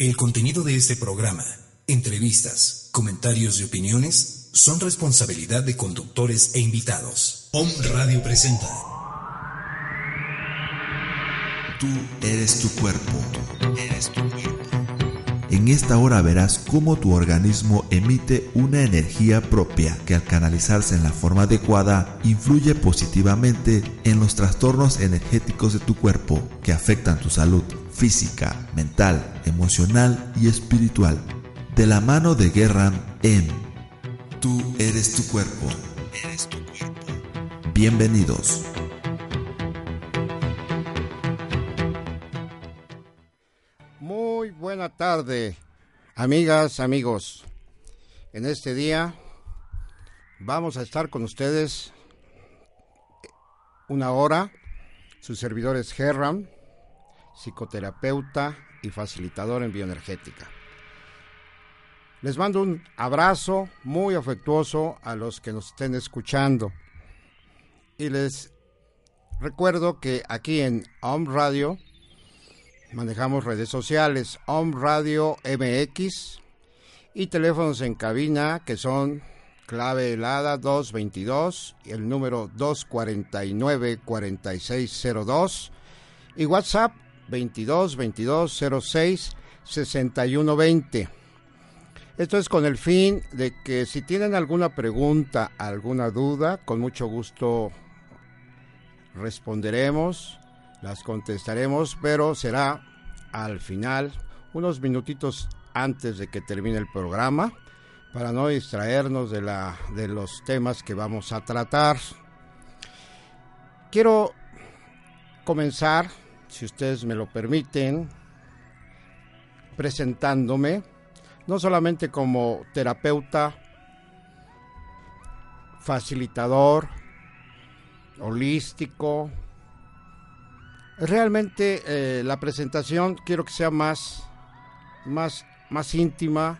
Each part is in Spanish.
El contenido de este programa, entrevistas, comentarios y opiniones son responsabilidad de conductores e invitados. Om Radio presenta. Tú eres tu cuerpo. Eres tu cuerpo. En esta hora verás cómo tu organismo emite una energía propia que al canalizarse en la forma adecuada influye positivamente en los trastornos energéticos de tu cuerpo que afectan tu salud física, mental, emocional y espiritual. De la mano de Guerra en Tú eres tu cuerpo. Eres tu cuerpo. Bienvenidos. Tarde, amigas, amigos. En este día vamos a estar con ustedes una hora. Su servidor es Gerram psicoterapeuta y facilitador en bioenergética. Les mando un abrazo muy afectuoso a los que nos estén escuchando. Y les recuerdo que aquí en Om Radio manejamos redes sociales, Om Radio MX y teléfonos en cabina que son clave helada 222 y el número 249 4602 y WhatsApp 22 22 06 61 20. Esto es con el fin de que si tienen alguna pregunta, alguna duda, con mucho gusto responderemos, las contestaremos, pero será al final, unos minutitos antes de que termine el programa, para no distraernos de, la, de los temas que vamos a tratar. Quiero comenzar si ustedes me lo permiten, presentándome, no solamente como terapeuta, facilitador, holístico, realmente eh, la presentación quiero que sea más, más, más íntima,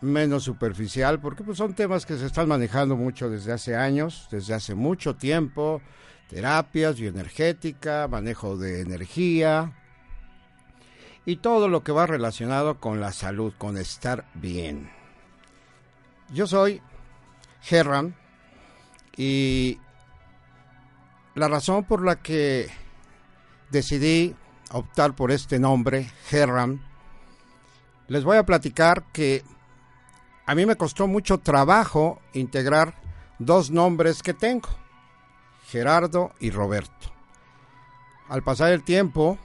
menos superficial, porque pues, son temas que se están manejando mucho desde hace años, desde hace mucho tiempo, terapias, bioenergética, manejo de energía y todo lo que va relacionado con la salud, con estar bien. Yo soy Gerram y la razón por la que decidí optar por este nombre, Gerram, les voy a platicar que a mí me costó mucho trabajo integrar dos nombres que tengo. Gerardo y Roberto. Al pasar el tiempo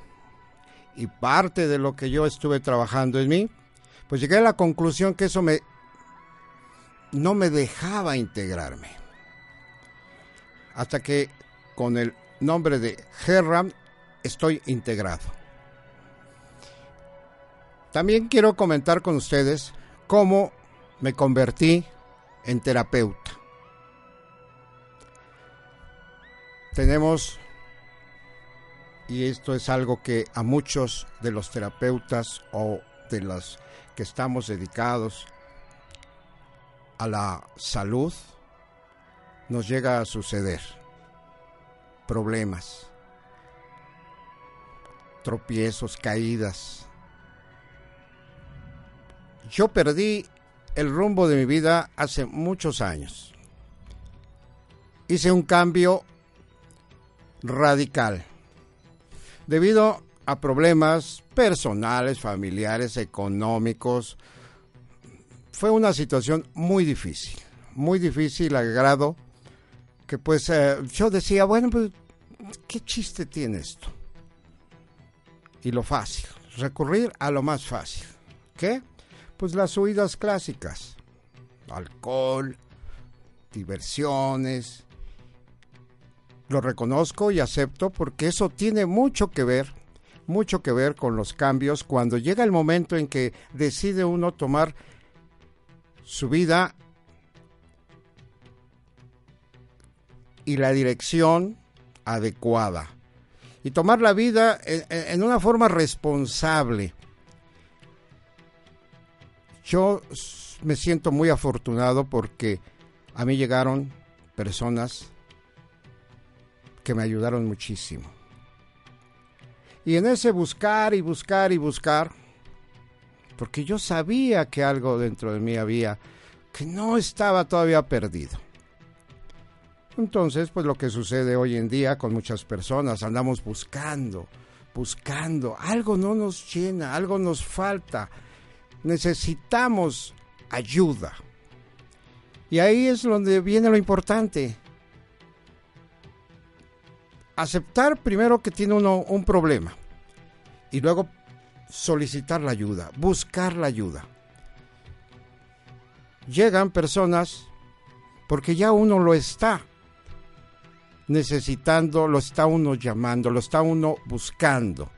y parte de lo que yo estuve trabajando en mí, pues llegué a la conclusión que eso me no me dejaba integrarme. Hasta que con el nombre de Gerram estoy integrado. También quiero comentar con ustedes cómo me convertí en terapeuta. tenemos, y esto es algo que a muchos de los terapeutas o de los que estamos dedicados a la salud, nos llega a suceder problemas, tropiezos, caídas. Yo perdí el rumbo de mi vida hace muchos años. Hice un cambio radical. Debido a problemas personales, familiares, económicos, fue una situación muy difícil, muy difícil al grado que pues eh, yo decía, bueno, pues, ¿qué chiste tiene esto? Y lo fácil, recurrir a lo más fácil. ¿Qué? Pues las huidas clásicas, alcohol, diversiones, lo reconozco y acepto porque eso tiene mucho que ver, mucho que ver con los cambios cuando llega el momento en que decide uno tomar su vida y la dirección adecuada. Y tomar la vida en, una forma responsable. Yo me siento muy afortunado porque a mí llegaron personas que me ayudaron muchísimo. Y en ese buscar y buscar y buscar, porque yo sabía que algo dentro de mí había, que no estaba todavía perdido. Entonces, pues lo que sucede hoy en día con muchas personas, andamos buscando, buscando, algo no nos llena, algo nos falta, necesitamos ayuda. Y ahí es donde viene lo importante. Aceptar primero que tiene uno un problema y luego solicitar la ayuda, buscar la ayuda. Llegan personas porque ya uno lo está necesitando, lo está uno llamando, lo está uno buscando.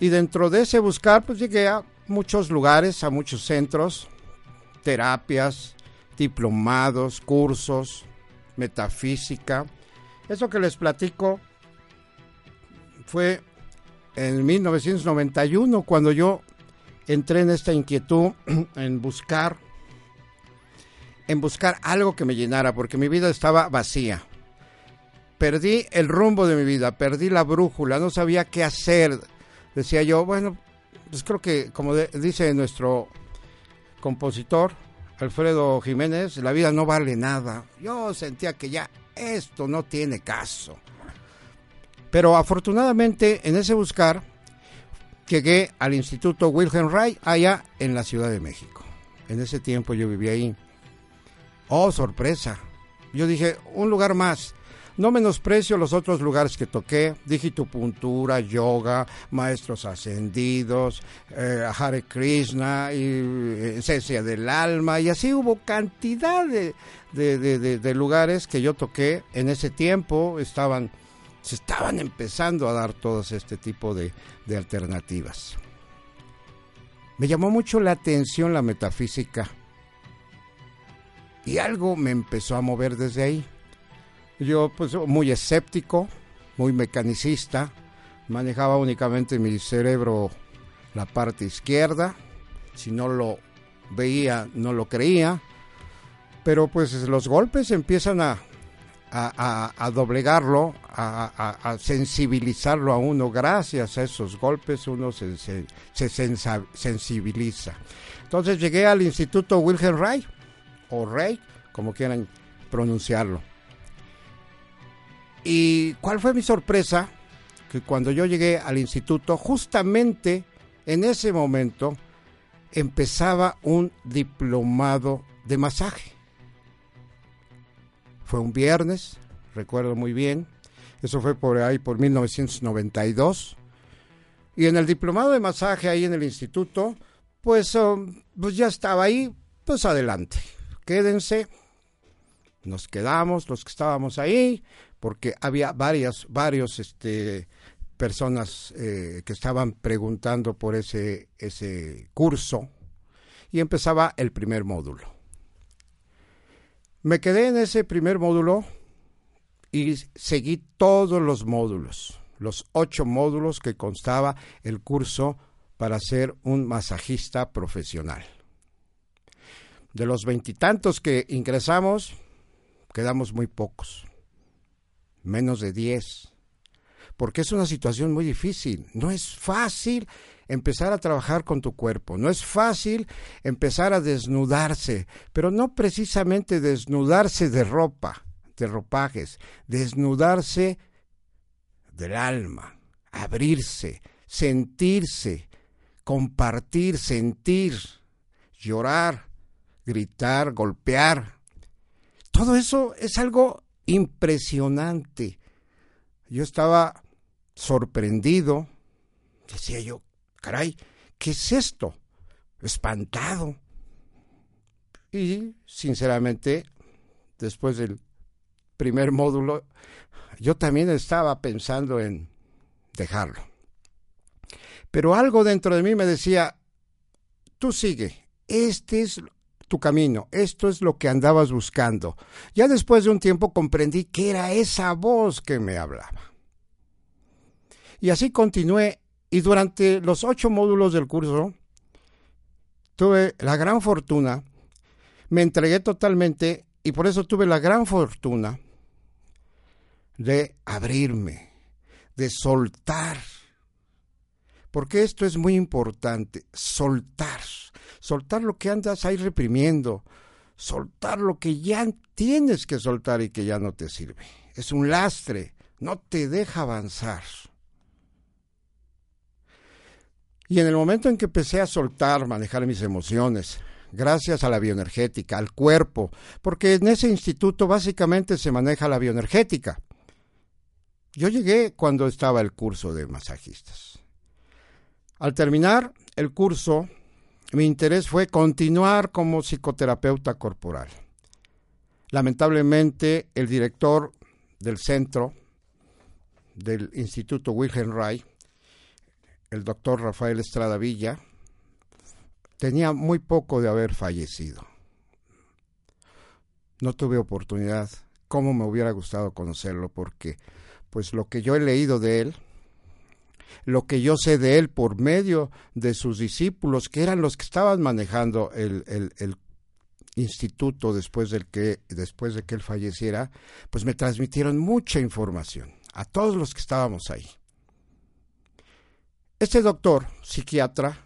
Y dentro de ese buscar, pues llegué a muchos lugares, a muchos centros, terapias, diplomados, cursos, metafísica. Eso que les platico fue en 1991 cuando yo entré en esta inquietud en buscar en buscar algo que me llenara porque mi vida estaba vacía. Perdí el rumbo de mi vida, perdí la brújula, no sabía qué hacer. Decía yo, bueno, pues creo que como dice nuestro compositor Alfredo Jiménez, la vida no vale nada. Yo sentía que ya esto no tiene caso. Pero afortunadamente en ese buscar llegué al Instituto Wilhelm Reich allá en la Ciudad de México. En ese tiempo yo vivía ahí. Oh, sorpresa. Yo dije, un lugar más. No menosprecio los otros lugares que toqué, digitopuntura, yoga, maestros ascendidos, eh, Hare Krishna, y, eh, esencia del alma, y así hubo cantidad de, de, lugares que yo toqué en ese tiempo, estaban se estaban empezando a dar todos este tipo de, alternativas. Me llamó mucho la atención la metafísica y algo me empezó a mover desde ahí. Yo pues muy escéptico, muy mecanicista, manejaba únicamente mi cerebro la parte izquierda, si no lo veía no lo creía, pero pues los golpes empiezan a, a, doblegarlo, a, sensibilizarlo a uno. Gracias a esos golpes uno se, sensibiliza. Entonces llegué al Instituto Wilhelm Reich, o Reich, como quieran pronunciarlo. ¿Y cuál fue mi sorpresa? Que cuando yo llegué al instituto, justamente en ese momento empezaba un diplomado de masaje. Fue un viernes, recuerdo muy bien. Eso fue por ahí, por 1992. Y en el diplomado de masaje ahí en el instituto, pues, um, pues ya estaba ahí, pues adelante. Quédense. Nos quedamos los que estábamos ahí, porque había varias, varios, este, personas eh, que estaban preguntando por ese, ese curso y empezaba el primer módulo. Me quedé en ese primer módulo y seguí todos los módulos, los ocho módulos que constaba el curso para ser un masajista profesional. De los veintitantos que ingresamos, quedamos muy pocos, menos de diez, porque es una situación muy difícil. No es fácil empezar a trabajar con tu cuerpo. No es fácil empezar a desnudarse, pero no precisamente desnudarse de ropa, de ropajes, desnudarse del alma, abrirse, sentirse, compartir, sentir, llorar, gritar, golpear. Todo eso es algo impresionante. Yo estaba sorprendido, decía yo, caray, ¿qué es esto? Espantado. Y sinceramente, después del primer módulo, yo también estaba pensando en dejarlo. Pero algo dentro de mí me decía, tú sigue, este es tu camino, esto es lo que andabas buscando. Ya después de un tiempo comprendí que era esa voz que me hablaba. Y así continué y durante los ocho módulos del curso tuve la gran fortuna, me entregué totalmente y por eso tuve la gran fortuna de abrirme, de soltar, porque esto es muy importante, soltar, soltar lo que andas ahí reprimiendo, soltar lo que ya tienes que soltar y que ya no te sirve. Es un lastre, no te deja avanzar. Y en el momento en que empecé a soltar, manejar mis emociones, gracias a la bioenergética, al cuerpo, porque en ese instituto básicamente se maneja la bioenergética. Yo llegué cuando estaba el curso de masajistas. Al terminar el curso, mi interés fue continuar como psicoterapeuta corporal. Lamentablemente, el director del centro del Instituto Wilhelm Reich, el doctor Rafael Estrada Villa, tenía muy poco de haber fallecido. No tuve oportunidad, como me hubiera gustado conocerlo, porque pues lo que yo he leído de él, lo que yo sé de él por medio de sus discípulos, que eran los que estaban manejando el, instituto después, del que, después de que él falleciera, pues me transmitieron mucha información a todos los que estábamos ahí. Este doctor, psiquiatra,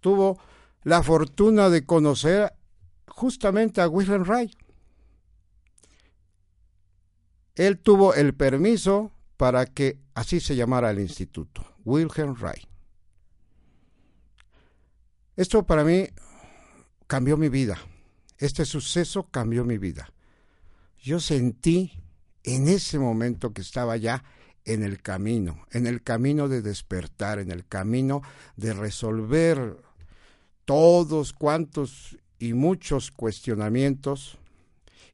tuvo la fortuna de conocer justamente a Wilhelm Reich. Él tuvo el permiso para que así se llamara el instituto, Wilhelm Reich. Esto para mí cambió mi vida. Este suceso cambió mi vida. Yo sentí en ese momento que estaba ya en el camino, en el camino de despertar, en el camino de resolver todos cuantos y muchos cuestionamientos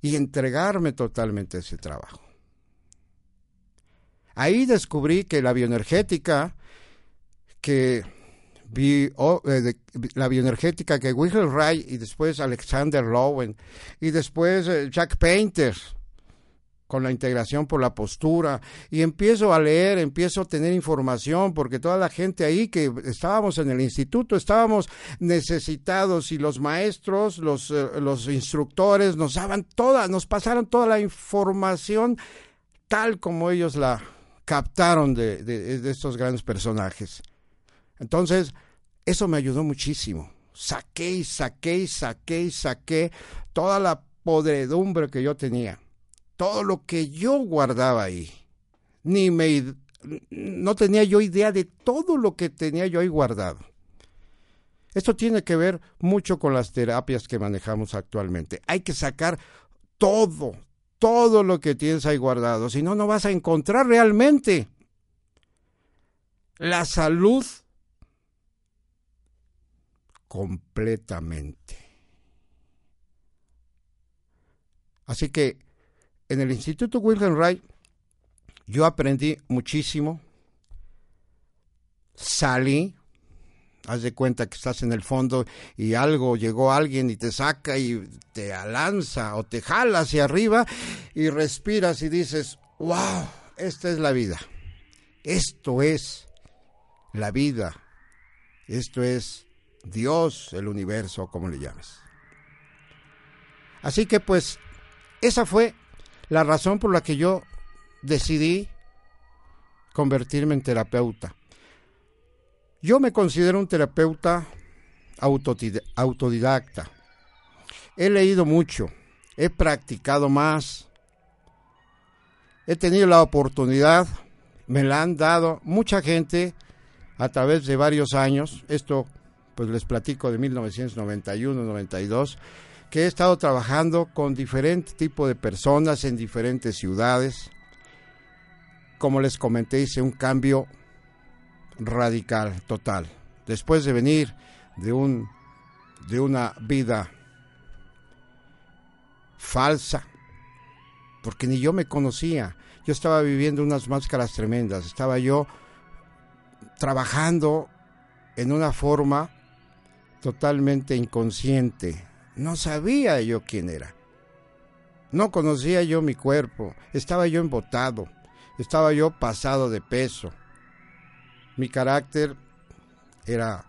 y entregarme totalmente a ese trabajo. Ahí descubrí que la bioenergética que vi, eh, la bioenergética que Wilhelm Reich y después Alexander Lowen y después eh, Jack Painter con la integración por la postura. Y empiezo a leer, empiezo a tener información porque toda la gente ahí que estábamos en el instituto estábamos necesitados y los maestros, los, eh, los instructores nos daban toda, nos pasaron toda la información tal como ellos la captaron de, de estos grandes personajes. Entonces, eso me ayudó muchísimo. Saqué y saqué y saqué y saqué toda la podredumbre que yo tenía todo lo que yo guardaba ahí. Ni me no tenía yo idea de todo lo que tenía yo ahí guardado. Esto tiene que ver mucho con las terapias que manejamos actualmente. Hay que sacar todo, todo lo que tienes ahí guardado, si no, no vas a encontrar realmente la salud completamente. Así que en el Instituto Wilhelm Reich yo aprendí muchísimo. Salí, haz de cuenta que estás en el fondo y algo llegó alguien y te saca y te lanza o te jala hacia arriba y respiras y dices, wow, esta es la vida. Esto es la vida. Esto es Dios, el universo, como le llames. Así que pues esa fue la razón por la que yo decidí convertirme en terapeuta. Yo me considero un terapeuta autodidacta. He leído mucho, he practicado más, he tenido la oportunidad, me la han dado mucha gente a través de varios años. Esto, pues les platico de 1991-92 que he estado trabajando con diferentes tipos de personas en diferentes ciudades. Como les comenté, hice un cambio radical, total. Después de venir de un de una vida falsa, porque ni yo me conocía. Yo estaba viviendo unas máscaras tremendas, estaba yo trabajando en una forma totalmente inconsciente, no sabía yo quién era. No conocía yo mi cuerpo. Estaba yo embotado. Estaba yo pasado de peso. Mi carácter era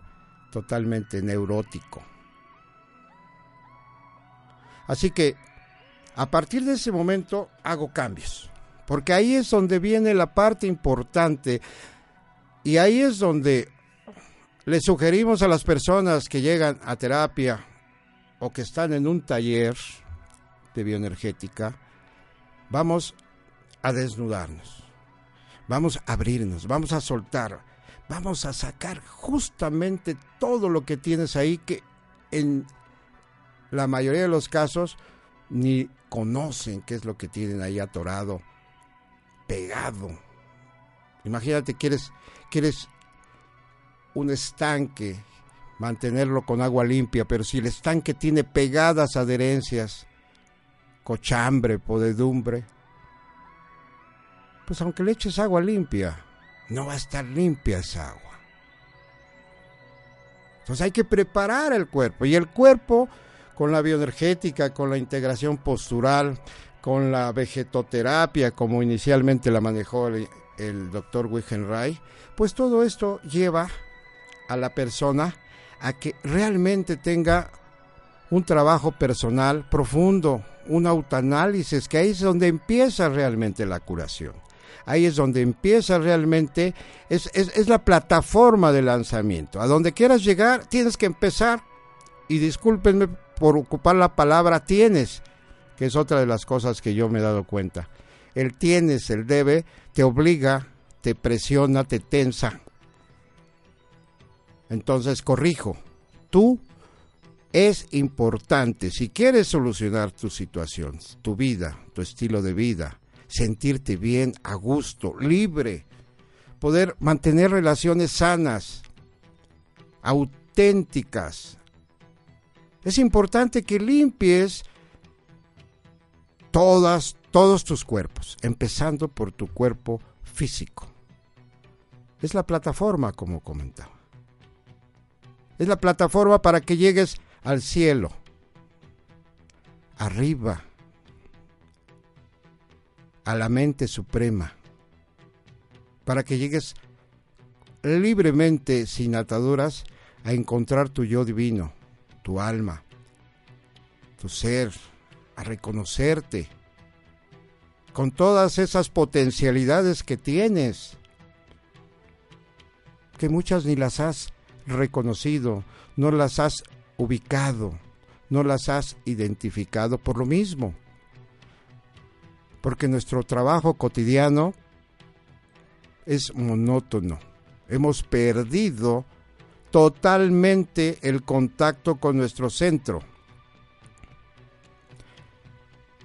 totalmente neurótico. Así que a partir de ese momento hago cambios. Porque ahí es donde viene la parte importante. Y ahí es donde le sugerimos a las personas que llegan a terapia o que están en un taller de bioenergética, vamos a desnudarnos, vamos a abrirnos, vamos a soltar, vamos a sacar justamente todo lo que tienes ahí que en la mayoría de los casos ni conocen qué es lo que tienen ahí atorado, pegado. Imagínate, quieres, quieres un estanque, mantenerlo con agua limpia, pero si el estanque tiene pegadas adherencias, cochambre, podedumbre, pues aunque le eches agua limpia, no va a estar limpia esa agua. Entonces hay que preparar el cuerpo y el cuerpo con la bioenergética, con la integración postural, con la vegetoterapia, como inicialmente la manejó el, el doctor Ray, pues todo esto lleva a la persona a que realmente tenga un trabajo personal profundo, un autoanálisis, que ahí es donde empieza realmente la curación. Ahí es donde empieza realmente, es, es, la plataforma de lanzamiento. A donde quieras llegar, tienes que empezar, y discúlpenme por ocupar la palabra tienes, que es otra de las cosas que yo me he dado cuenta. El tienes, el debe, te obliga, te presiona, te tensa, entonces, corrijo, tú es importante, si quieres solucionar tu situación, tu vida, tu estilo de vida, sentirte bien, a gusto, libre, poder mantener relaciones sanas, auténticas. Es importante que limpies todas, todos tus cuerpos, empezando por tu cuerpo físico. Es la plataforma, como comentaba. Es la plataforma para que llegues al cielo. Arriba. A la mente suprema. Para que llegues libremente, sin ataduras, a encontrar tu yo divino, tu alma, tu ser, a reconocerte con todas esas potencialidades que tienes, que muchas ni las has reconocido, no las has ubicado, no las has identificado por lo mismo. Porque nuestro trabajo cotidiano es monótono. Hemos perdido totalmente el contacto con nuestro centro.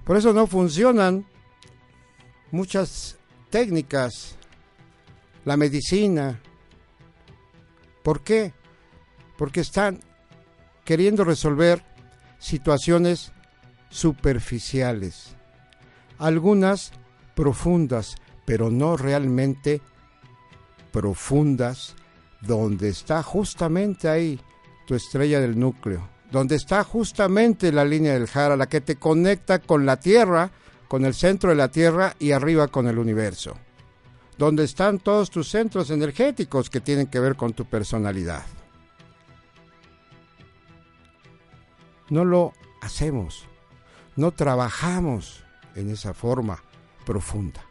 Por eso no funcionan muchas técnicas, la medicina, ¿Por qué? Porque están queriendo resolver situaciones superficiales, algunas profundas, pero no realmente profundas, donde está justamente ahí tu estrella del núcleo, donde está justamente la línea del Jara, la que te conecta con la Tierra, con el centro de la Tierra y arriba con el universo donde están todos tus centros energéticos que tienen que ver con tu personalidad. No lo hacemos, no trabajamos en esa forma profunda.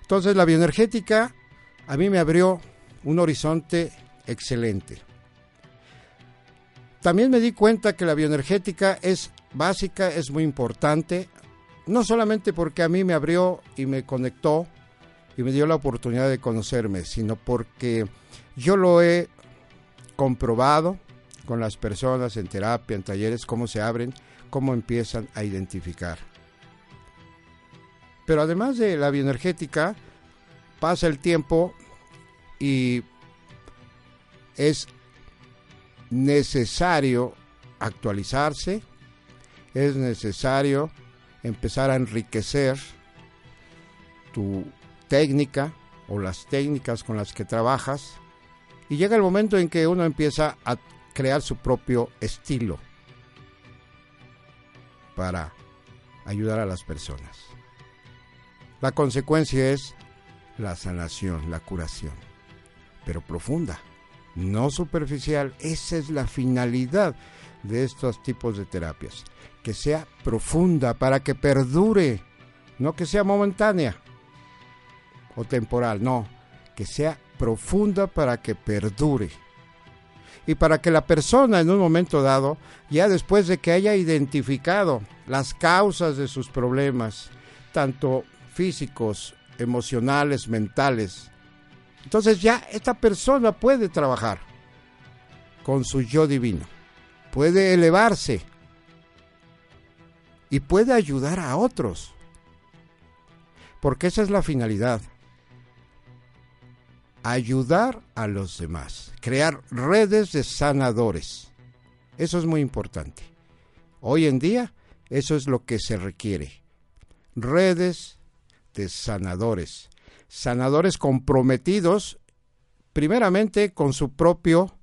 Entonces la bioenergética a mí me abrió un horizonte excelente. También me di cuenta que la bioenergética es básica, es muy importante, no solamente porque a mí me abrió y me conectó y me dio la oportunidad de conocerme, sino porque yo lo he comprobado con las personas en terapia, en talleres, cómo se abren, cómo empiezan a identificar. Pero además de la bioenergética, pasa el tiempo y es necesario actualizarse, es necesario empezar a enriquecer tu técnica o las técnicas con las que trabajas y llega el momento en que uno empieza a crear su propio estilo para ayudar a las personas. La consecuencia es la sanación, la curación, pero profunda, no superficial. Esa es la finalidad de estos tipos de terapias, que sea profunda para que perdure, no que sea momentánea o temporal, no, que sea profunda para que perdure. Y para que la persona en un momento dado, ya después de que haya identificado las causas de sus problemas, tanto físicos, emocionales, mentales, entonces ya esta persona puede trabajar con su yo divino, puede elevarse y puede ayudar a otros, porque esa es la finalidad ayudar a los demás, crear redes de sanadores. Eso es muy importante. Hoy en día eso es lo que se requiere. Redes de sanadores. Sanadores comprometidos primeramente con su propio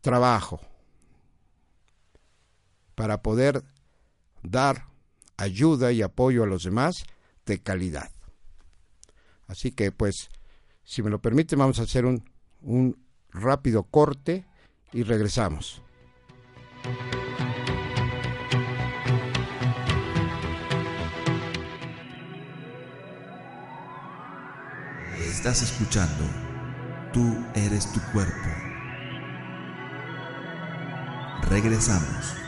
trabajo para poder dar ayuda y apoyo a los demás de calidad. Así que pues si me lo permite, vamos a hacer un, un rápido corte y regresamos. Estás escuchando Tú eres tu cuerpo. Regresamos.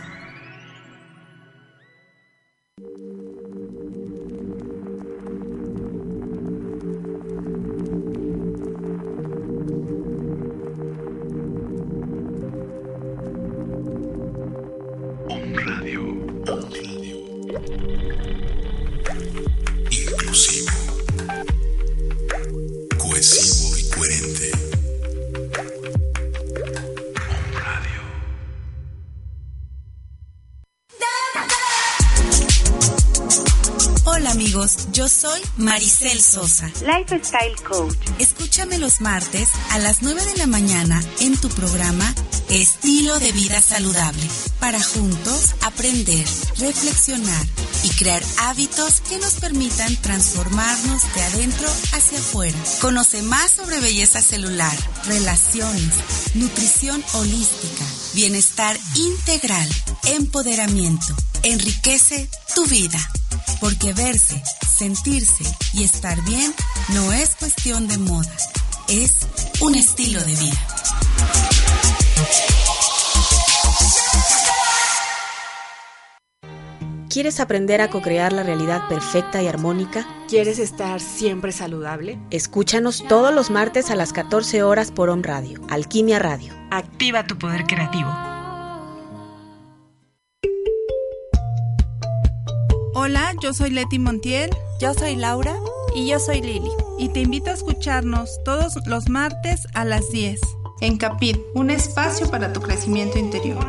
Sosa, Lifestyle Coach. Escúchame los martes a las 9 de la mañana en tu programa Estilo de Vida Saludable, para juntos aprender, reflexionar y crear hábitos que nos permitan transformarnos de adentro hacia afuera. Conoce más sobre belleza celular, relaciones, nutrición holística, bienestar integral, empoderamiento. Enriquece tu vida, porque verse sentirse y estar bien no es cuestión de moda, es un estilo de vida. ¿Quieres aprender a co-crear la realidad perfecta y armónica? ¿Quieres estar siempre saludable? Escúchanos todos los martes a las 14 horas por Om Radio, Alquimia Radio. Activa tu poder creativo. Hola, yo soy Leti Montiel. Yo soy Laura. Y yo soy Lili. Y te invito a escucharnos todos los martes a las 10 en Capit, un espacio para tu crecimiento interior.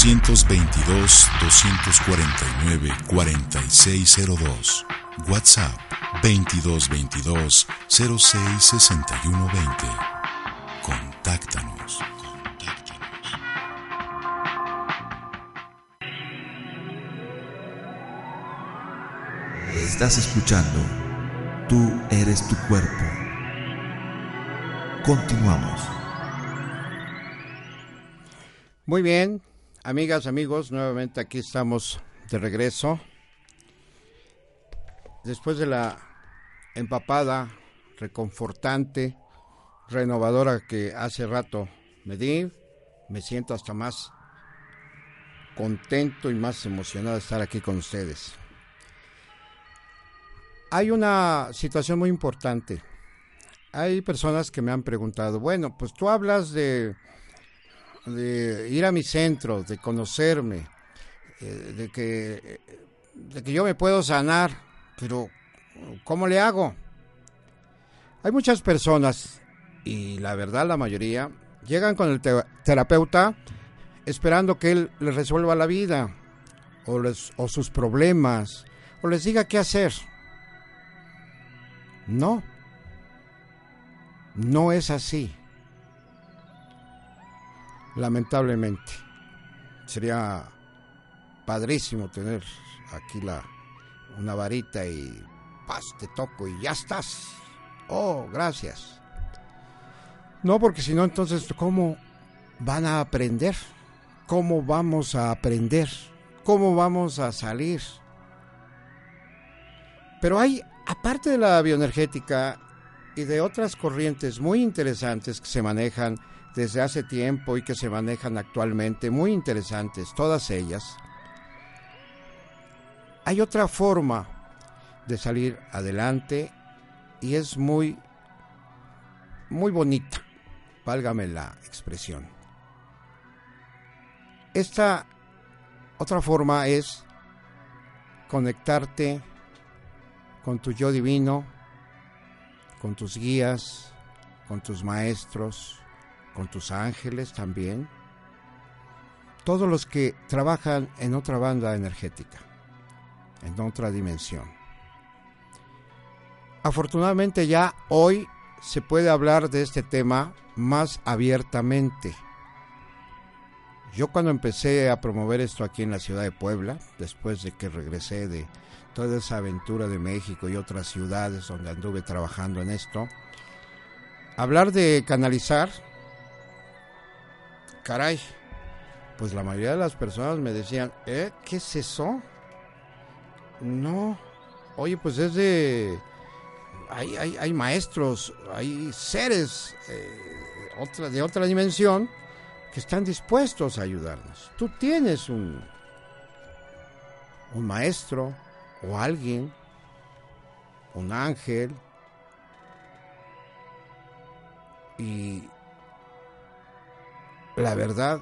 222-249-4602. WhatsApp 2222-066120. Contáctanos. Estás escuchando. Tú eres tu cuerpo. Continuamos. Muy bien, amigas, amigos, nuevamente aquí estamos de regreso. Después de la empapada, reconfortante, renovadora que hace rato me di, me siento hasta más contento y más emocionado de estar aquí con ustedes. Hay una situación muy importante. Hay personas que me han preguntado, bueno, pues tú hablas de de ir a mi centro, de conocerme, eh, de que de que yo me puedo sanar, pero ¿cómo le hago? Hay muchas personas, y la verdad la mayoría, llegan con el terapeuta esperando que él les resuelva la vida o, les, o sus problemas o les diga qué hacer. No, no es así. Lamentablemente. Sería padrísimo tener aquí la una varita y paz, te toco y ya estás. Oh, gracias. No, porque si no, entonces, ¿cómo van a aprender? ¿Cómo vamos a aprender? ¿Cómo vamos a salir? Pero hay, aparte de la bioenergética y de otras corrientes muy interesantes que se manejan desde hace tiempo y que se manejan actualmente, muy interesantes, todas ellas, hay otra forma de salir adelante y es muy, muy bonita, válgame la expresión. Esta otra forma es conectarte con tu yo divino, con tus guías, con tus maestros, con tus ángeles también, todos los que trabajan en otra banda energética, en otra dimensión. Afortunadamente ya hoy se puede hablar de este tema más abiertamente. Yo cuando empecé a promover esto aquí en la ciudad de Puebla, después de que regresé de toda esa aventura de México y otras ciudades donde anduve trabajando en esto, hablar de canalizar, caray, pues la mayoría de las personas me decían, ¿eh? ¿Qué es eso? No, oye, pues es de... Hay, hay, hay maestros, hay seres eh, de otra dimensión que están dispuestos a ayudarnos. Tú tienes un, un maestro o alguien, un ángel, y la verdad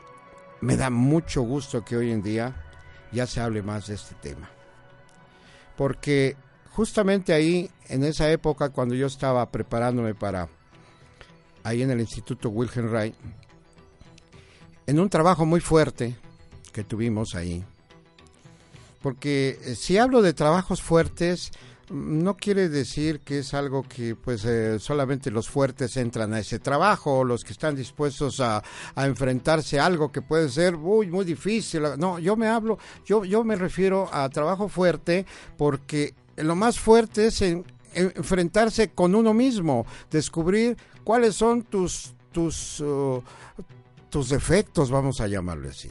me da mucho gusto que hoy en día ya se hable más de este tema. Porque justamente ahí, en esa época, cuando yo estaba preparándome para, ahí en el Instituto Wilhelm Reich, en un trabajo muy fuerte que tuvimos ahí. Porque eh, si hablo de trabajos fuertes, no quiere decir que es algo que pues eh, solamente los fuertes entran a ese trabajo, los que están dispuestos a, enfrentarse a algo que puede ser muy muy difícil. No, yo me hablo, yo yo me refiero a trabajo fuerte porque lo más fuerte es enfrentarse con uno mismo, descubrir cuáles son tus tus uh, tus defectos, vamos a llamarle así.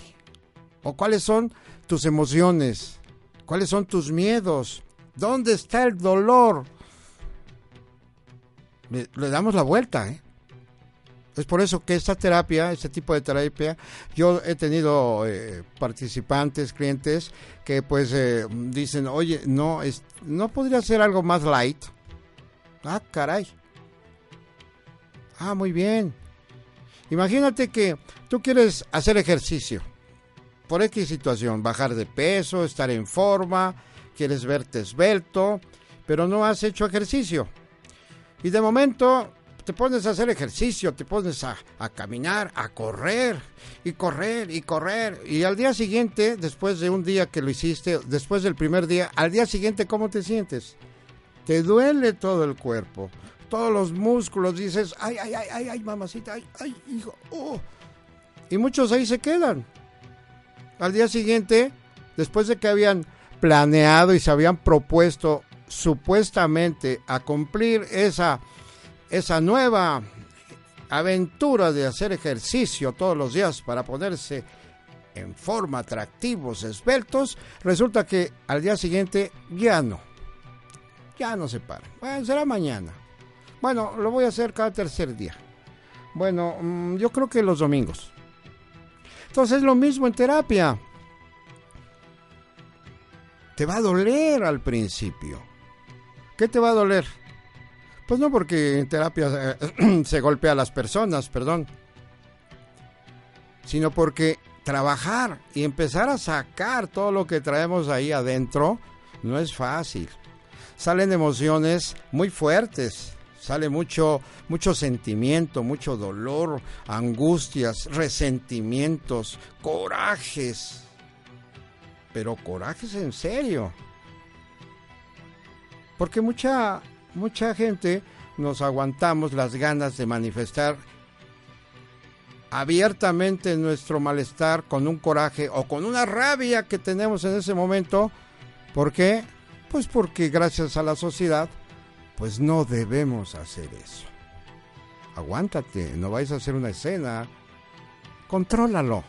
O cuáles son tus emociones, cuáles son tus miedos, dónde está el dolor. Le, damos la vuelta, ¿eh? Es por eso que esta terapia, este tipo de terapia, yo he tenido eh, participantes, clientes que pues eh, dicen, oye, no, no podría ser algo más light. Ah, caray. Ah, muy bien. Imagínate que tú quieres hacer ejercicio por X situación, bajar de peso, estar en forma, quieres verte esbelto, pero no has hecho ejercicio. Y de momento te pones a hacer ejercicio, te pones a, caminar, a correr y correr y correr. Y al día siguiente, después de un día que lo hiciste, después del primer día, al día siguiente, ¿cómo te sientes? Te duele todo el cuerpo todos los músculos, dices, ay, ay, ay, ay, ay, mamacita, ay, ay, hijo, oh. Y muchos ahí se quedan. Al día siguiente, después de que habían planeado y se habían propuesto supuestamente a cumplir esa, esa nueva aventura de hacer ejercicio todos los días para ponerse en forma atractivos, esbeltos, resulta que al día siguiente ya no. Ya no se paran. Bueno, será mañana. Bueno, lo voy a hacer cada tercer día. Bueno, mm, yo creo que los domingos. Entonces es lo mismo en terapia. Te va a doler al principio. ¿Qué te va a doler? Pues no porque en terapia eh, se golpea a las personas, perdón. Sino porque trabajar y empezar a sacar todo lo que traemos ahí adentro, no es fácil. Salen emociones muy fuertes, sale mucho mucho sentimiento, mucho dolor, angustias, resentimientos, corajes. Pero corajes en serio. Porque mucha mucha gente nos aguantamos las ganas de manifestar abiertamente nuestro malestar con un coraje o con una rabia que tenemos en ese momento. ¿Por qué? Pues porque gracias a la sociedad, pues no debemos hacer eso. Aguántate, no vais a hacer una escena. Contrólalo.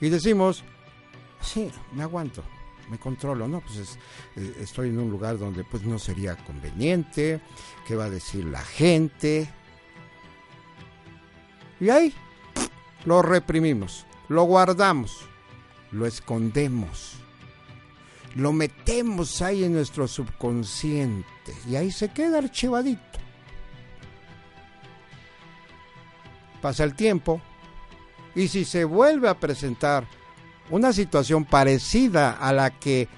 Y decimos, sí, me aguanto, me controlo, ¿no? Pues eh, estoy en un lugar donde pues no sería conveniente, ¿qué va a decir la gente? Y ahí lo reprimimos, lo guardamos, lo escondemos, lo metemos ahí en nuestro subconsciente y ahí se queda archivadito. Pasa el tiempo y si se vuelve a presentar una situación parecida a la que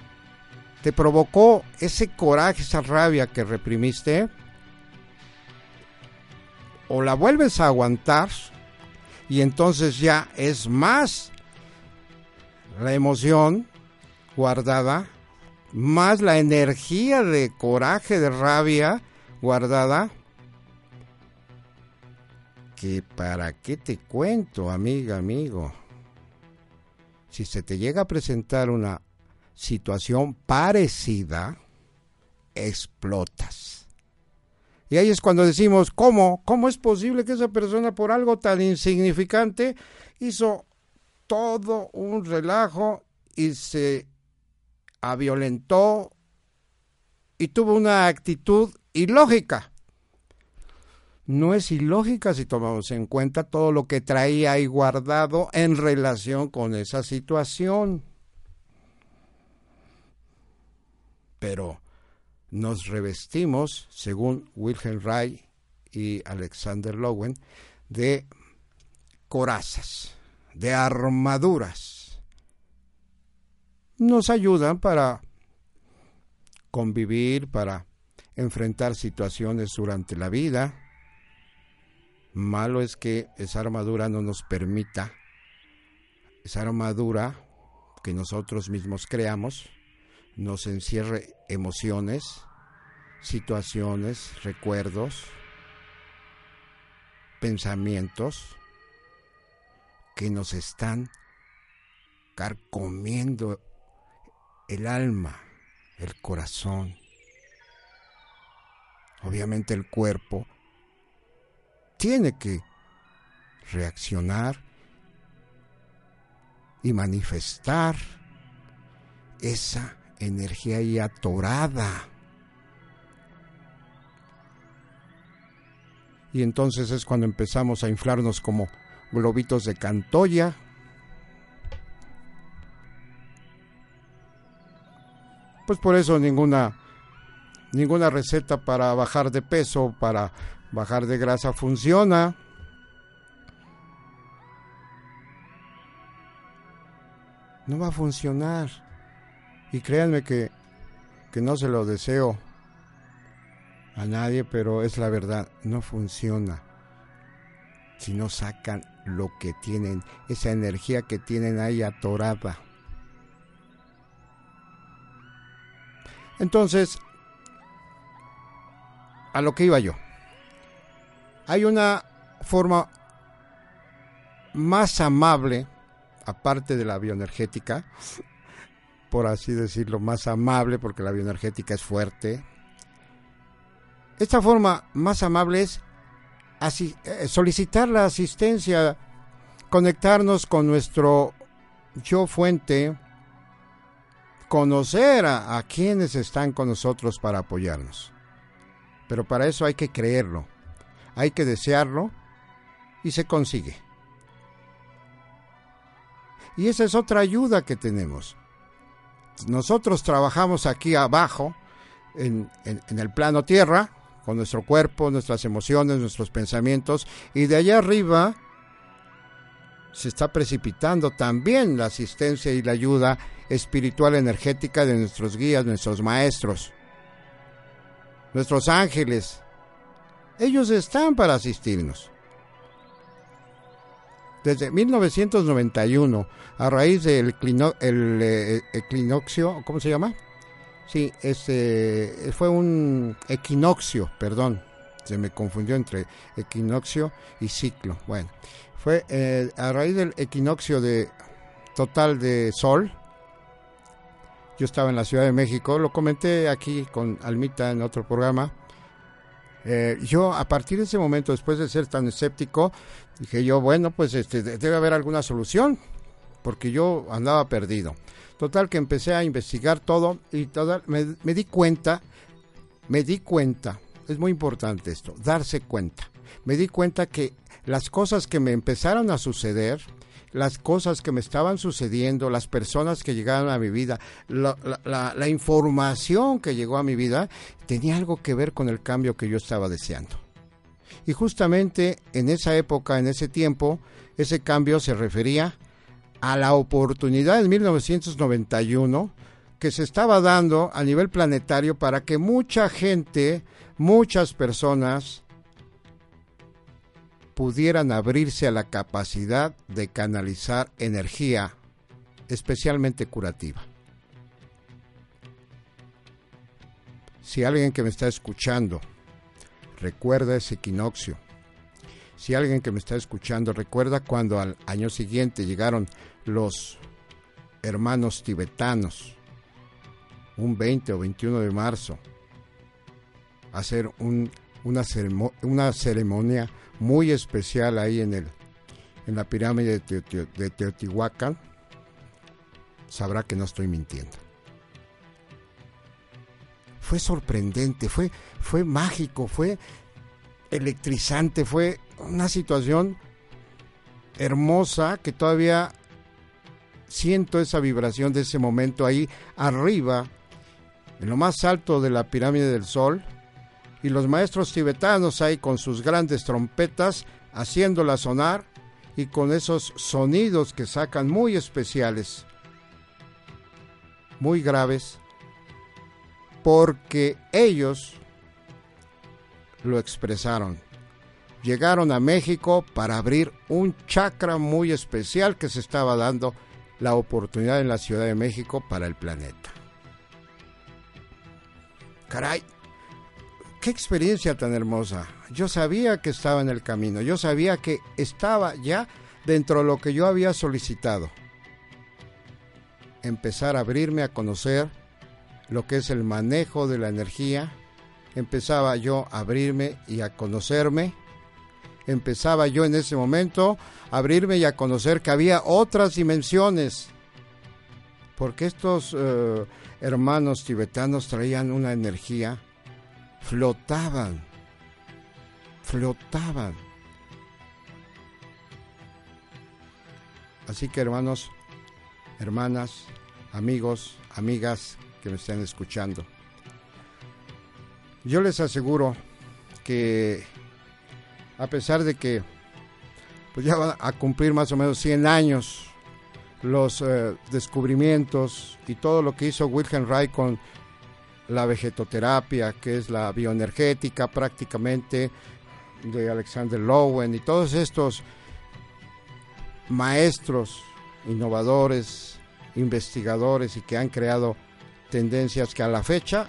te provocó ese coraje, esa rabia que reprimiste, o la vuelves a aguantar y entonces ya es más la emoción guardada, más la energía de coraje, de rabia guardada, que para qué te cuento, amiga, amigo. Si se te llega a presentar una situación parecida, explotas. Y ahí es cuando decimos, ¿cómo? ¿Cómo es posible que esa persona por algo tan insignificante hizo todo un relajo y se aviolentó y tuvo una actitud ilógica? No es ilógica si tomamos en cuenta todo lo que traía ahí guardado en relación con esa situación. Pero nos revestimos, según Wilhelm Reich y Alexander Lowen, de corazas, de armaduras. Nos ayudan para convivir, para enfrentar situaciones durante la vida. Malo es que esa armadura no nos permita, esa armadura que nosotros mismos creamos, nos encierre emociones, situaciones, recuerdos, pensamientos que nos están carcomiendo el alma, el corazón. Obviamente el cuerpo tiene que reaccionar y manifestar esa energía ahí atorada. Y entonces es cuando empezamos a inflarnos como globitos de cantoya. Pues por eso ninguna ninguna receta para bajar de peso, para bajar de grasa funciona. No va a funcionar. Y créanme que, que no se lo deseo a nadie, pero es la verdad, no funciona. Si no sacan lo que tienen, esa energía que tienen ahí atorada. Entonces, a lo que iba yo. Hay una forma más amable, aparte de la bioenergética, por así decirlo, más amable, porque la bioenergética es fuerte. Esta forma más amable es eh, solicitar la asistencia, conectarnos con nuestro yo fuente, conocer a, a quienes están con nosotros para apoyarnos. Pero para eso hay que creerlo, hay que desearlo y se consigue. Y esa es otra ayuda que tenemos nosotros trabajamos aquí abajo, en, el plano tierra, con nuestro cuerpo, nuestras emociones, nuestros pensamientos, y de allá arriba se está precipitando también la asistencia y la ayuda espiritual energética de nuestros guías, nuestros maestros, nuestros ángeles. Ellos están para asistirnos. Desde 1991, a raíz del el, eh, equinoccio, ¿cómo se llama? Sí, este fue un equinoccio, perdón, se me confundió entre equinoccio y ciclo. Bueno, fue eh, a raíz del equinoccio de total de sol. Yo estaba en la Ciudad de México, lo comenté aquí con Almita en otro programa. Eh, yo a partir de ese momento, después de ser tan escéptico, dije yo, bueno, pues este, debe haber alguna solución, porque yo andaba perdido. Total que empecé a investigar todo y toda, me, me di cuenta, me di cuenta, es muy importante esto, darse cuenta. Me di cuenta que las cosas que me empezaron a suceder, las cosas que me estaban sucediendo, las personas que llegaron a mi vida, la, información que llegó a mi vida, tenía algo que ver con el cambio que yo estaba deseando. Y justamente en esa época, en ese tiempo, ese cambio se refería a la oportunidad en 1991 que se estaba dando a nivel planetario para que mucha gente, muchas personas, pudieran abrirse a la capacidad de canalizar energía, especialmente curativa. Si alguien que me está escuchando recuerda ese equinoccio, si alguien que me está escuchando recuerda cuando al año siguiente llegaron los hermanos tibetanos, un 20 o 21 de marzo, a hacer una, una ceremonia muy especial ahí en, el, en la pirámide de, Teotihuacán, sabrá que no estoy mintiendo. Fue sorprendente, fue, fue mágico, fue electrizante, fue una situación hermosa que todavía siento esa vibración de ese momento ahí arriba, en lo más alto de la pirámide del sol, y los maestros tibetanos ahí con sus grandes trompetas haciéndola sonar y con esos sonidos que sacan muy especiales, muy graves, porque ellos lo expresaron. Llegaron a México para abrir un chakra muy especial que se estaba dando la oportunidad en la Ciudad de México para el planeta. Caray, qué experiencia tan hermosa. Yo sabía que estaba en el camino, yo sabía que estaba ya dentro de lo que yo había solicitado. Empezar a abrirme a conocer lo que es el manejo de la energía. Empezaba yo a abrirme y a conocerme. Empezaba yo en ese momento a abrirme y a conocer que había otras dimensiones. Porque estos eh, hermanos tibetanos traían una energía flotaban, flotaban. Así que hermanos, hermanas, amigos, amigas que me estén escuchando, yo les aseguro que a pesar de que pues ya van a cumplir más o menos 100 años los eh, descubrimientos y todo lo que hizo Wilhelm Reich con la vegetoterapia, que es la bioenergética prácticamente de Alexander Lowen y todos estos maestros, innovadores, investigadores y que han creado tendencias que a la fecha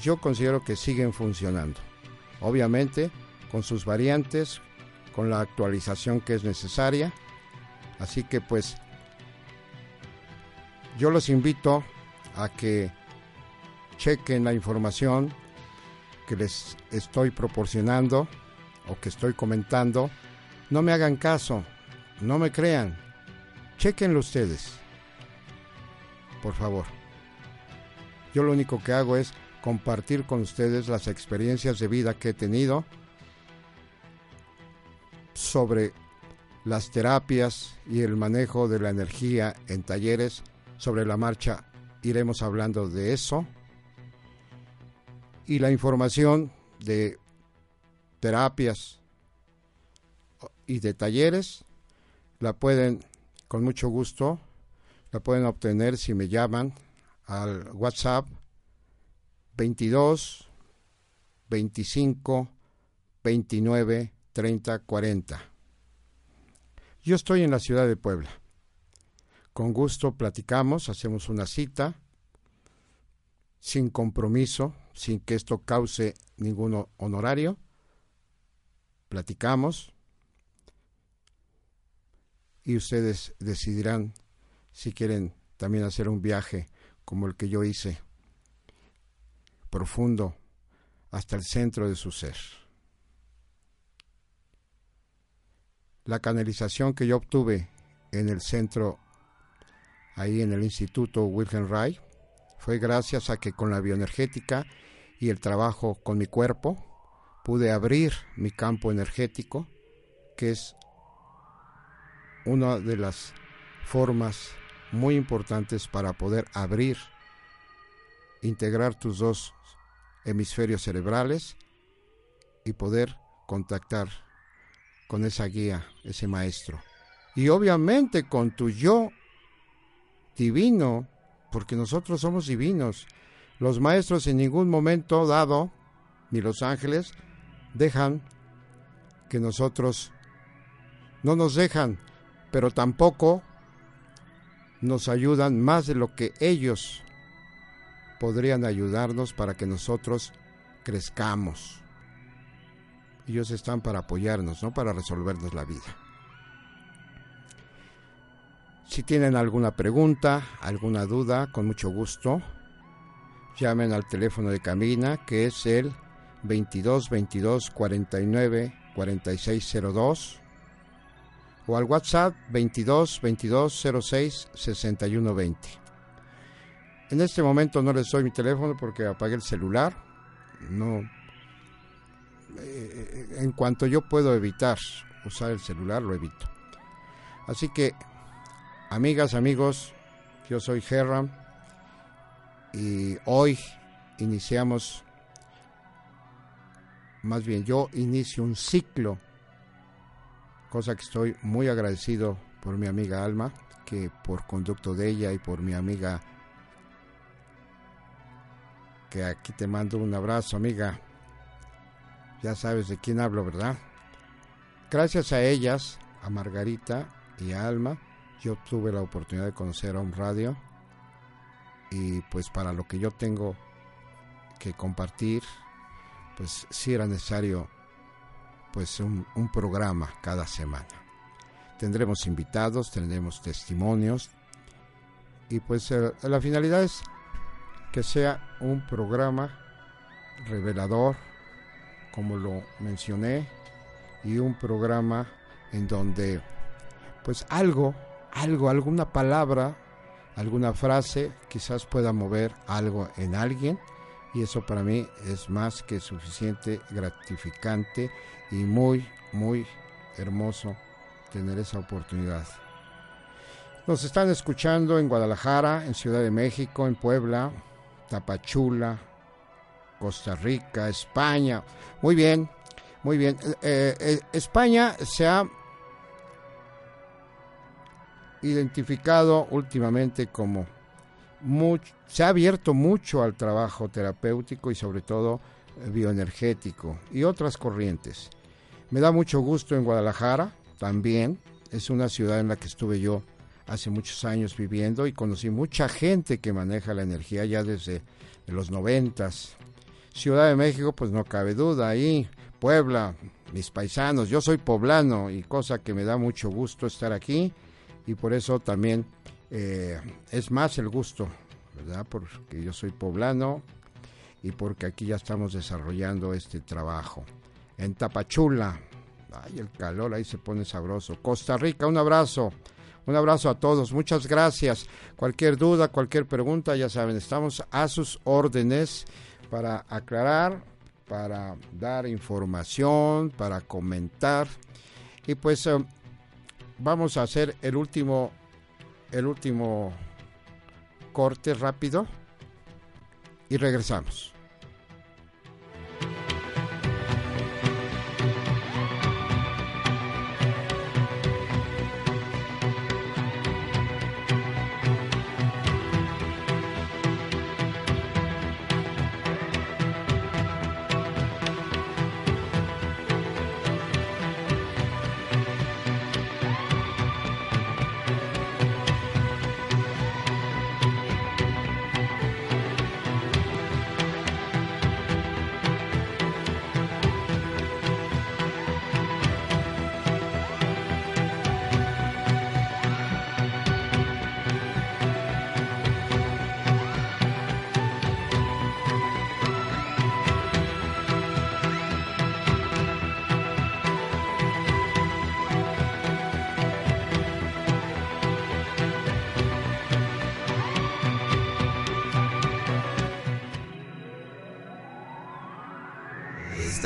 yo considero que siguen funcionando. Obviamente con sus variantes, con la actualización que es necesaria. Así que pues yo los invito a que chequen la información que les estoy proporcionando o que estoy comentando. No me hagan caso, no me crean. Chequenlo ustedes. Por favor. Yo lo único que hago es compartir con ustedes las experiencias de vida que he tenido sobre las terapias y el manejo de la energía en talleres. Sobre la marcha iremos hablando de eso y la información de terapias y de talleres la pueden con mucho gusto la pueden obtener si me llaman al WhatsApp 22 25 29 30 40. Yo estoy en la ciudad de Puebla. Con gusto platicamos, hacemos una cita, sin compromiso, sin que esto cause ningún honorario. Platicamos y ustedes decidirán si quieren también hacer un viaje como el que yo hice, profundo, hasta el centro de su ser. La canalización que yo obtuve en el centro, ahí en el Instituto Wilhelm Reich, fue gracias a que con la bioenergética y el trabajo con mi cuerpo pude abrir mi campo energético, que es una de las formas muy importantes para poder abrir, integrar tus dos hemisferios cerebrales y poder contactar con esa guía, ese maestro. Y obviamente con tu yo divino, porque nosotros somos divinos. Los maestros en ningún momento dado, ni los ángeles, dejan que nosotros no nos dejan, pero tampoco nos ayudan más de lo que ellos podrían ayudarnos para que nosotros crezcamos. Ellos están para apoyarnos, no para resolvernos la vida. Si tienen alguna pregunta, alguna duda, con mucho gusto, llamen al teléfono de Camina, que es el 22 22 49 4602 o al WhatsApp 22 22 06 61 20. En este momento no les doy mi teléfono porque apagué el celular. No. Eh, en cuanto yo puedo evitar usar el celular, lo evito. Así que, amigas, amigos, yo soy Herram y hoy iniciamos, más bien yo inicio un ciclo cosa que estoy muy agradecido por mi amiga Alma, que por conducto de ella y por mi amiga, que aquí te mando un abrazo, amiga. Ya sabes de quién hablo, ¿verdad? Gracias a ellas, a Margarita y a Alma, yo tuve la oportunidad de conocer a un radio y pues para lo que yo tengo que compartir, pues sí era necesario pues un, programa cada semana. Tendremos invitados, tendremos testimonios y pues eh, la finalidad es que sea un programa revelador, como lo mencioné, y un programa en donde pues algo, algo, alguna palabra, alguna frase quizás pueda mover algo en alguien y eso para mí es más que suficiente, gratificante y muy, muy hermoso tener esa oportunidad. Nos están escuchando en Guadalajara, en Ciudad de México, en Puebla, Tapachula, Costa Rica, España. Muy bien, muy bien. Eh, eh, España se ha identificado últimamente como se ha abierto mucho al trabajo terapéutico y sobre todo eh, bioenergético y otras corrientes. Me da mucho gusto en Guadalajara también. Es una ciudad en la que estuve yo hace muchos años viviendo y conocí mucha gente que maneja la energía ya desde los noventas. Ciudad de México, pues no cabe duda, ahí, Puebla, mis paisanos, yo soy poblano y cosa que me da mucho gusto estar aquí y por eso también eh, es más el gusto, ¿verdad? Porque yo soy poblano y porque aquí ya estamos desarrollando este trabajo. En Tapachula, ay, el calor ahí se pone sabroso. Costa Rica, un abrazo. Un abrazo a todos, muchas gracias. Cualquier duda, cualquier pregunta, ya saben, estamos a sus órdenes para aclarar, para dar información, para comentar. Y pues eh, vamos a hacer el último el último corte rápido y regresamos.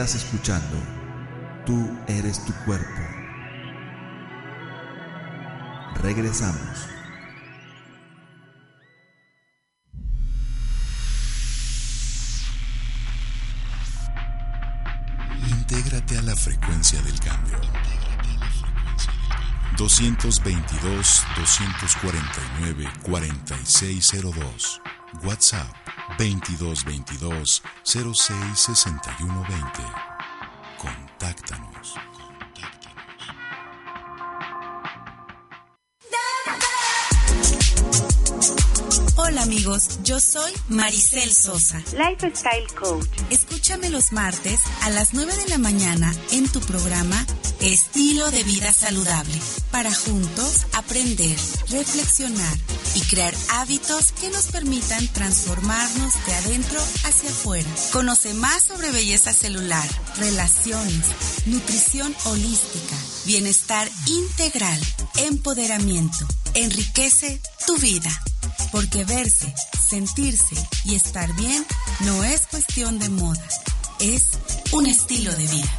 Estás escuchando Tú eres tu cuerpo. Regresamos. Intégrate a la frecuencia del cambio. 222-249-4602. WhatsApp 2222-066120. Contáctanos. Hola amigos, yo soy Maricel Sosa. Lifestyle Coach. Escúchame los martes a las 9 de la mañana en tu programa Estilo de Vida Saludable, para juntos aprender, reflexionar y crear hábitos que nos permitan transformarnos de adentro hacia afuera. Conoce más sobre belleza celular, relaciones, nutrición holística, bienestar integral, empoderamiento. Enriquece tu vida. Porque verse, sentirse y estar bien no es cuestión de moda, es un estilo de vida.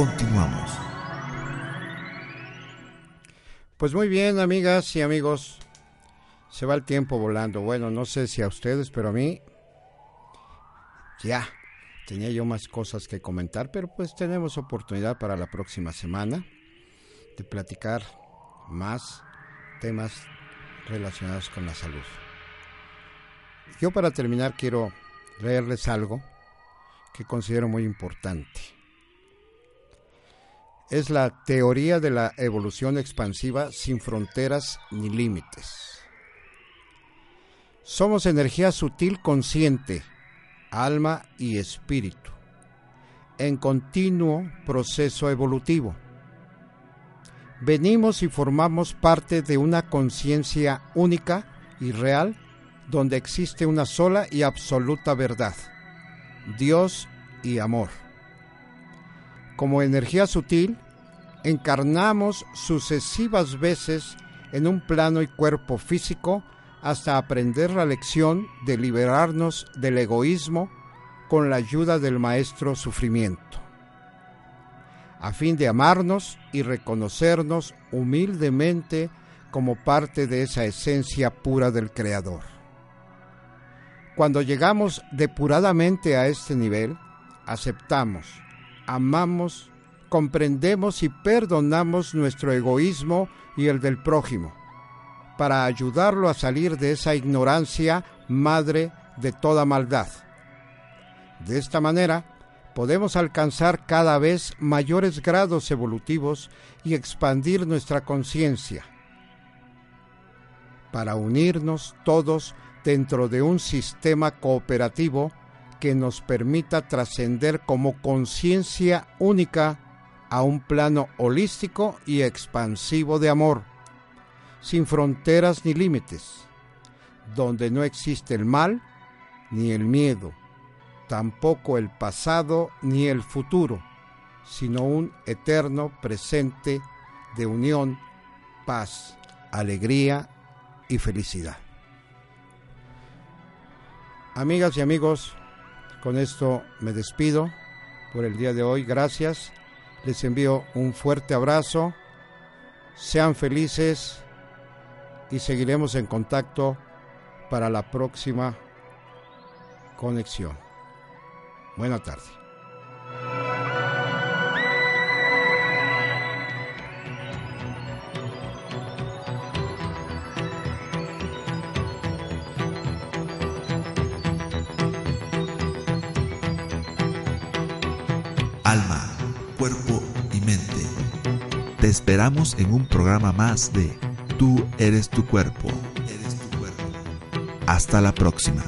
Continuamos. Pues muy bien, amigas y amigos. Se va el tiempo volando. Bueno, no sé si a ustedes, pero a mí ya tenía yo más cosas que comentar, pero pues tenemos oportunidad para la próxima semana de platicar más temas relacionados con la salud. Yo para terminar quiero leerles algo que considero muy importante. Es la teoría de la evolución expansiva sin fronteras ni límites. Somos energía sutil consciente, alma y espíritu, en continuo proceso evolutivo. Venimos y formamos parte de una conciencia única y real donde existe una sola y absoluta verdad, Dios y amor. Como energía sutil, encarnamos sucesivas veces en un plano y cuerpo físico hasta aprender la lección de liberarnos del egoísmo con la ayuda del maestro sufrimiento, a fin de amarnos y reconocernos humildemente como parte de esa esencia pura del Creador. Cuando llegamos depuradamente a este nivel, aceptamos, amamos, comprendemos y perdonamos nuestro egoísmo y el del prójimo, para ayudarlo a salir de esa ignorancia madre de toda maldad. De esta manera, podemos alcanzar cada vez mayores grados evolutivos y expandir nuestra conciencia, para unirnos todos dentro de un sistema cooperativo que nos permita trascender como conciencia única a un plano holístico y expansivo de amor, sin fronteras ni límites, donde no existe el mal ni el miedo, tampoco el pasado ni el futuro, sino un eterno presente de unión, paz, alegría y felicidad. Amigas y amigos, con esto me despido por el día de hoy. Gracias. Les envío un fuerte abrazo. Sean felices y seguiremos en contacto para la próxima conexión. Buena tarde. Esperamos en un programa más de Tú eres tu cuerpo. Hasta la próxima.